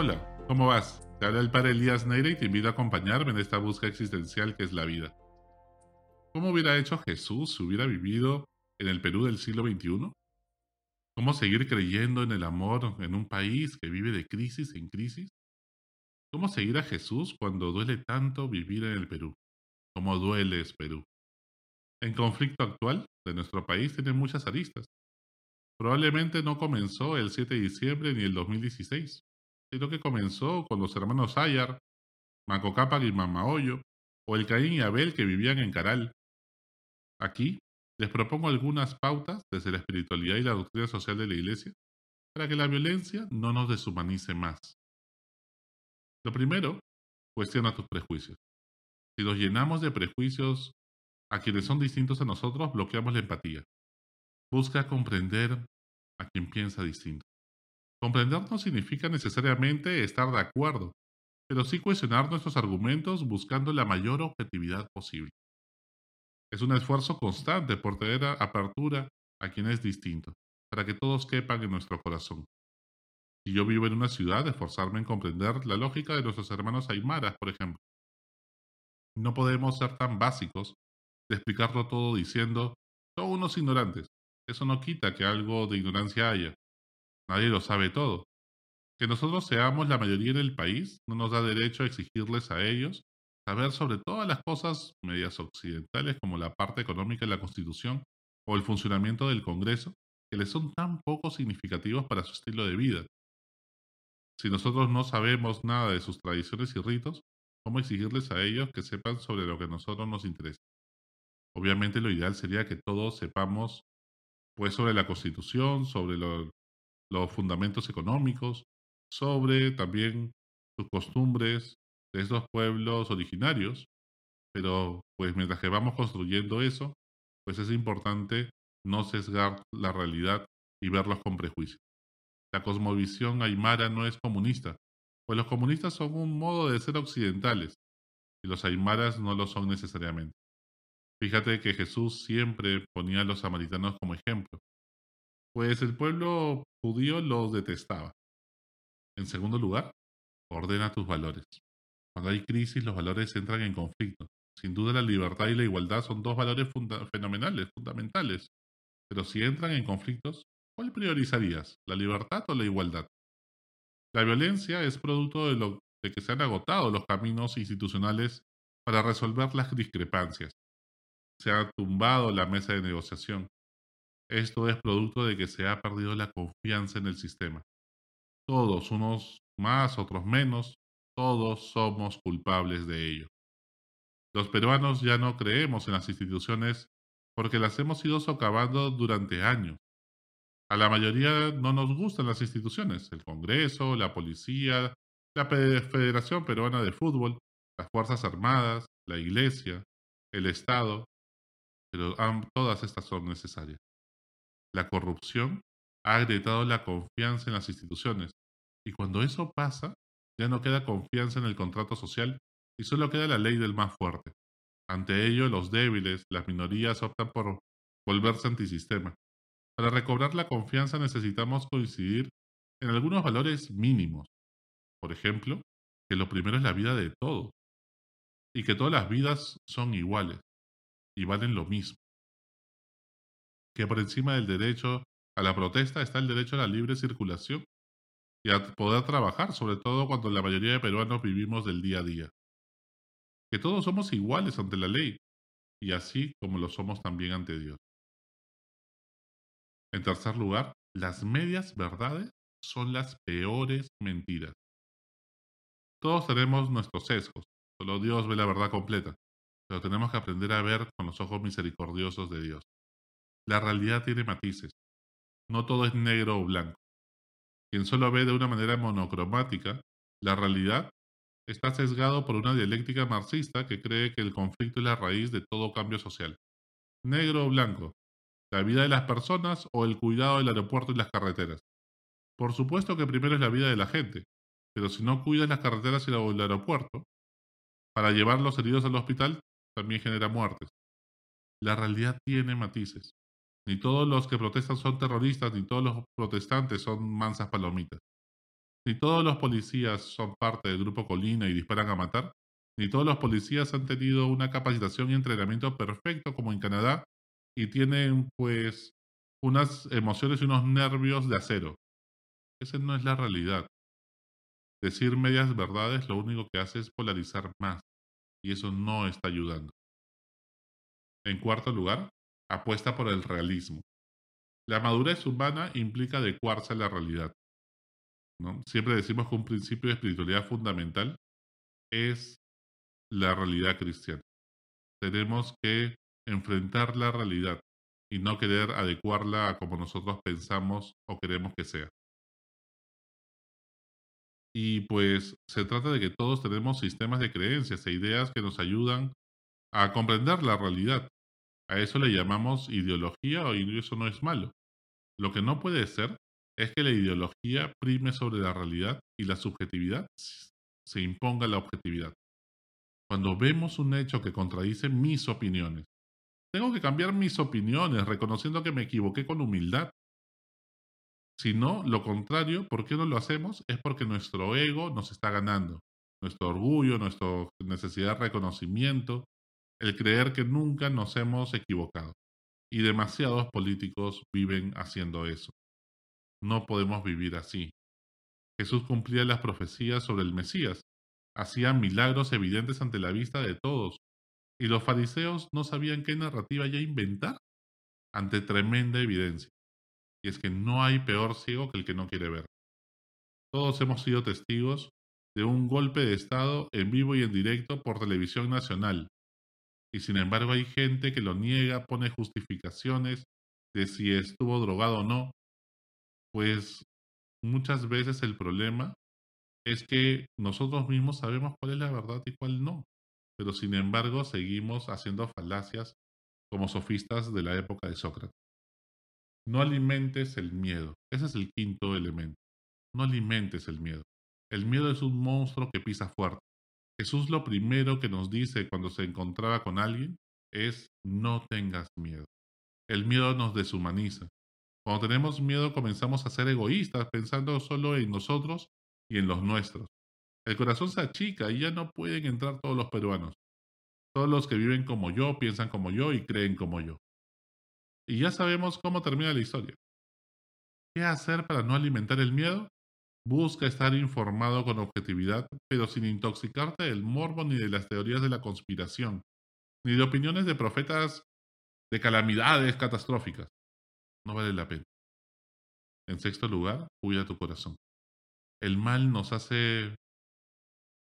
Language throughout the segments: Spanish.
Hola, ¿cómo vas? Te habla el padre Elías Neira y te invito a acompañarme en esta búsqueda existencial que es la vida. ¿Cómo hubiera hecho Jesús si hubiera vivido en el Perú del siglo XXI? ¿Cómo seguir creyendo en el amor en un país que vive de crisis en crisis? ¿Cómo seguir a Jesús cuando duele tanto vivir en el Perú? ¿Cómo duele es Perú? El conflicto actual de nuestro país tiene muchas aristas. Probablemente no comenzó el 7 de diciembre ni el 2016, sino que comenzó con los hermanos Ayar, Maco Cápac y Mamahoyo, o el Caín y Abel que vivían en Caral. Aquí les propongo algunas pautas desde la espiritualidad y la doctrina social de la Iglesia para que la violencia no nos deshumanice más. Lo primero, cuestiona tus prejuicios. Si nos llenamos de prejuicios a quienes son distintos a nosotros, bloqueamos la empatía. Busca comprender a quien piensa distinto. Comprender no significa necesariamente estar de acuerdo, pero sí cuestionar nuestros argumentos buscando la mayor objetividad posible. Es un esfuerzo constante por tener apertura a quien es distinto, para que todos quepan en nuestro corazón. Si yo vivo en una ciudad, esforzarme en comprender la lógica de nuestros hermanos aymaras, por ejemplo. No podemos ser tan básicos de explicarlo todo diciendo, son unos ignorantes. Eso no quita que algo de ignorancia haya. Nadie lo sabe todo. Que nosotros seamos la mayoría en el país no nos da derecho a exigirles a ellos saber sobre todas las cosas medias occidentales como la parte económica de la Constitución o el funcionamiento del Congreso, que les son tan poco significativos para su estilo de vida. Si nosotros no sabemos nada de sus tradiciones y ritos, ¿cómo exigirles a ellos que sepan sobre lo que a nosotros nos interesa? Obviamente lo ideal sería que todos sepamos pues sobre la Constitución, sobre los fundamentos económicos, sobre también sus costumbres de estos pueblos originarios, pero pues mientras que vamos construyendo eso, pues es importante no sesgar la realidad y verlos con prejuicio. La cosmovisión aymara no es comunista, pues los comunistas son un modo de ser occidentales y los aymaras no lo son necesariamente. Fíjate que Jesús siempre ponía a los samaritanos como ejemplo, pues el pueblo judío los detestaba. En segundo lugar, ordena tus valores. Cuando hay crisis, los valores entran en conflicto. Sin duda la libertad y la igualdad son dos valores fenomenales, fundamentales. Pero si entran en conflictos, ¿cuál priorizarías? ¿La libertad o la igualdad? La violencia es producto de, que se han agotado los caminos institucionales para resolver las discrepancias se ha tumbado la mesa de negociación. Esto es producto de que se ha perdido la confianza en el sistema. Todos, unos más, otros menos, todos somos culpables de ello. Los peruanos ya no creemos en las instituciones porque las hemos ido socavando durante años. A la mayoría no nos gustan las instituciones, el Congreso, la policía, la Federación Peruana de Fútbol, las Fuerzas Armadas, la Iglesia, el Estado, pero todas estas son necesarias. La corrupción ha agrietado la confianza en las instituciones y cuando eso pasa, ya no queda confianza en el contrato social y solo queda la ley del más fuerte. Ante ello, los débiles, las minorías optan por volverse antisistema. Para recobrar la confianza necesitamos coincidir en algunos valores mínimos. Por ejemplo, que lo primero es la vida de todos y que todas las vidas son iguales y valen lo mismo. Que por encima del derecho a la protesta está el derecho a la libre circulación y a poder trabajar, sobre todo cuando la mayoría de peruanos vivimos del día a día. Que todos somos iguales ante la ley y así como lo somos también ante Dios. En tercer lugar, las medias verdades son las peores mentiras. Todos tenemos nuestros sesgos, solo Dios ve la verdad completa pero tenemos que aprender a ver con los ojos misericordiosos de Dios. La realidad tiene matices. No todo es negro o blanco. Quien solo ve de una manera monocromática, la realidad está sesgado por una dialéctica marxista que cree que el conflicto es la raíz de todo cambio social. Negro o blanco, la vida de las personas o el cuidado del aeropuerto y las carreteras. Por supuesto que primero es la vida de la gente, pero si no cuidas las carreteras y el aeropuerto, para llevar los heridos al hospital también genera muertes. La realidad tiene matices. Ni todos los que protestan son terroristas, ni todos los protestantes son mansas palomitas. Ni todos los policías son parte del grupo Colina y disparan a matar, ni todos los policías han tenido una capacitación y entrenamiento perfecto como en Canadá y tienen pues unas emociones y unos nervios de acero. Esa no es la realidad. Decir medias verdades lo único que hace es polarizar más y eso no está ayudando. En cuarto lugar, apuesta por el realismo. La madurez humana implica adecuarse a la realidad. Siempre decimos que un principio de espiritualidad fundamental es la realidad cristiana. Tenemos que enfrentar la realidad y no querer adecuarla a como nosotros pensamos o queremos que sea. Y pues se trata de que todos tenemos sistemas de creencias e ideas que nos ayudan a comprender la realidad. A eso le llamamos ideología y eso no es malo. Lo que no puede ser es que la ideología prime sobre la realidad y la subjetividad se imponga la objetividad. Cuando vemos un hecho que contradice mis opiniones, tengo que cambiar mis opiniones reconociendo que me equivoqué con humildad. Si no, lo contrario, ¿por qué no lo hacemos? Es porque nuestro ego nos está ganando. Nuestro orgullo, nuestra necesidad de reconocimiento, el creer que nunca nos hemos equivocado. Y demasiados políticos viven haciendo eso. No podemos vivir así. Jesús cumplía las profecías sobre el Mesías, hacía milagros evidentes ante la vista de todos, y los fariseos no sabían qué narrativa ya inventar ante tremenda evidencia. Y es que no hay peor ciego que el que no quiere ver. Todos hemos sido testigos de un golpe de Estado en vivo y en directo por televisión nacional. Y sin embargo hay gente que lo niega, pone justificaciones de si estuvo drogado o no, pues muchas veces el problema es que nosotros mismos sabemos cuál es la verdad y cuál no, pero sin embargo seguimos haciendo falacias como sofistas de la época de Sócrates. No alimentes el miedo, ese es el quinto elemento. No alimentes el miedo. El miedo es un monstruo que pisa fuerte. Jesús lo primero que nos dice cuando se encontraba con alguien es no tengas miedo. El miedo nos deshumaniza, cuando tenemos miedo comenzamos a ser egoístas, pensando solo en nosotros y en los nuestros. El corazón se achica y ya no pueden entrar todos los peruanos. Todos los que viven como yo, piensan como yo y creen como yo. Y ya sabemos cómo termina la historia. ¿Qué hacer para no alimentar el miedo? Busca estar informado con objetividad, pero sin intoxicarte del morbo ni de las teorías de la conspiración, ni de opiniones de profetas de calamidades catastróficas no vale la pena. En sexto lugar, cuida tu corazón. El mal nos hace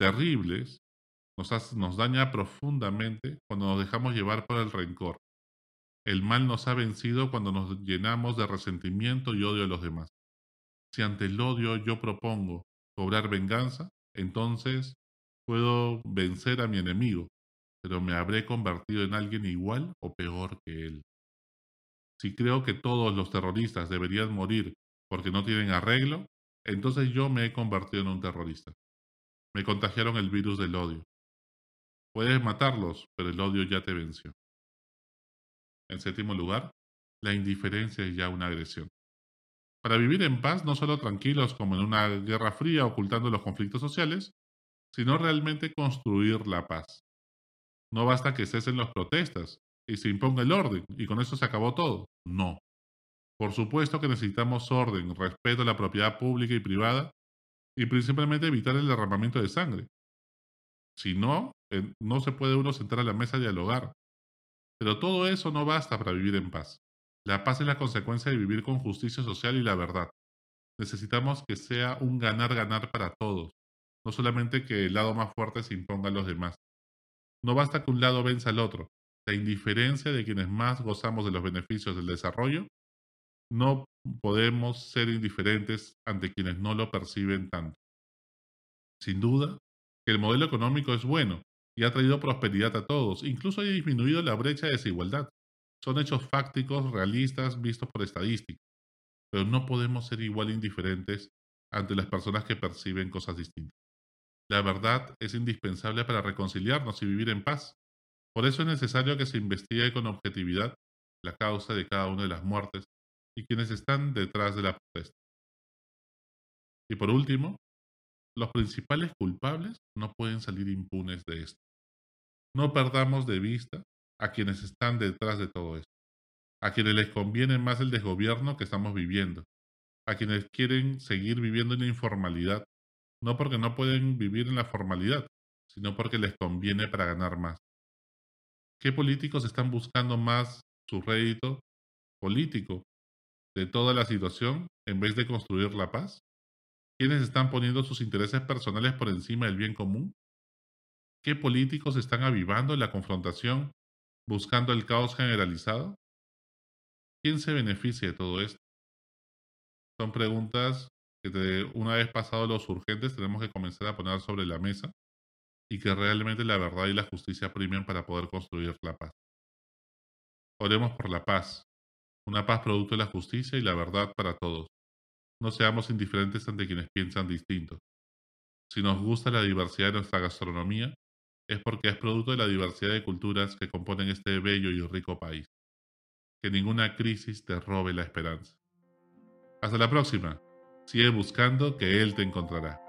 terribles, nos, nos daña profundamente cuando nos dejamos llevar por el rencor. El mal nos ha vencido cuando nos llenamos de resentimiento y odio a los demás. Si ante el odio yo propongo cobrar venganza, entonces puedo vencer a mi enemigo, pero me habré convertido en alguien igual o peor que él. Si creo que todos los terroristas deberían morir porque no tienen arreglo, entonces yo me he convertido en un terrorista. Me contagiaron el virus del odio. Puedes matarlos, pero el odio ya te venció. En séptimo lugar, la indiferencia es ya una agresión. Para vivir en paz, no solo tranquilos como en una guerra fría ocultando los conflictos sociales, sino realmente construir la paz. No basta que cesen las protestas, y se imponga el orden y con eso se acabó todo. No. Por supuesto que necesitamos orden, respeto a la propiedad pública y privada y principalmente evitar el derramamiento de sangre. Si no, no se puede uno sentar a la mesa y dialogar. Pero todo eso no basta para vivir en paz. La paz es la consecuencia de vivir con justicia social y la verdad. Necesitamos que sea un ganar-ganar para todos, no solamente que el lado más fuerte se imponga a los demás. No basta que un lado venza al otro, la indiferencia de quienes más gozamos de los beneficios del desarrollo, no podemos ser indiferentes ante quienes no lo perciben tanto. Sin duda, el modelo económico es bueno y ha traído prosperidad a todos, incluso ha disminuido la brecha de desigualdad. Son hechos fácticos, realistas, vistos por estadística. Pero no podemos ser igual indiferentes ante las personas que perciben cosas distintas. La verdad es indispensable para reconciliarnos y vivir en paz. Por eso es necesario que se investigue con objetividad la causa de cada una de las muertes y quienes están detrás de la protesta. Y por último, los principales culpables no pueden salir impunes de esto. No perdamos de vista a quienes están detrás de todo esto, a quienes les conviene más el desgobierno que estamos viviendo, a quienes quieren seguir viviendo en la informalidad, no porque no pueden vivir en la formalidad, sino porque les conviene para ganar más. ¿Qué políticos están buscando más su rédito político de toda la situación en vez de construir la paz? ¿Quiénes están poniendo sus intereses personales por encima del bien común? ¿Qué políticos están avivando la confrontación buscando el caos generalizado? ¿Quién se beneficia de todo esto? Son preguntas que una vez pasados los urgentes tenemos que comenzar a poner sobre la mesa y que realmente la verdad y la justicia primen para poder construir la paz. Oremos por la paz, una paz producto de la justicia y la verdad para todos. No seamos indiferentes ante quienes piensan distinto. Si nos gusta la diversidad de nuestra gastronomía, es porque es producto de la diversidad de culturas que componen este bello y rico país. Que ninguna crisis te robe la esperanza. Hasta la próxima. Sigue buscando que Él te encontrará.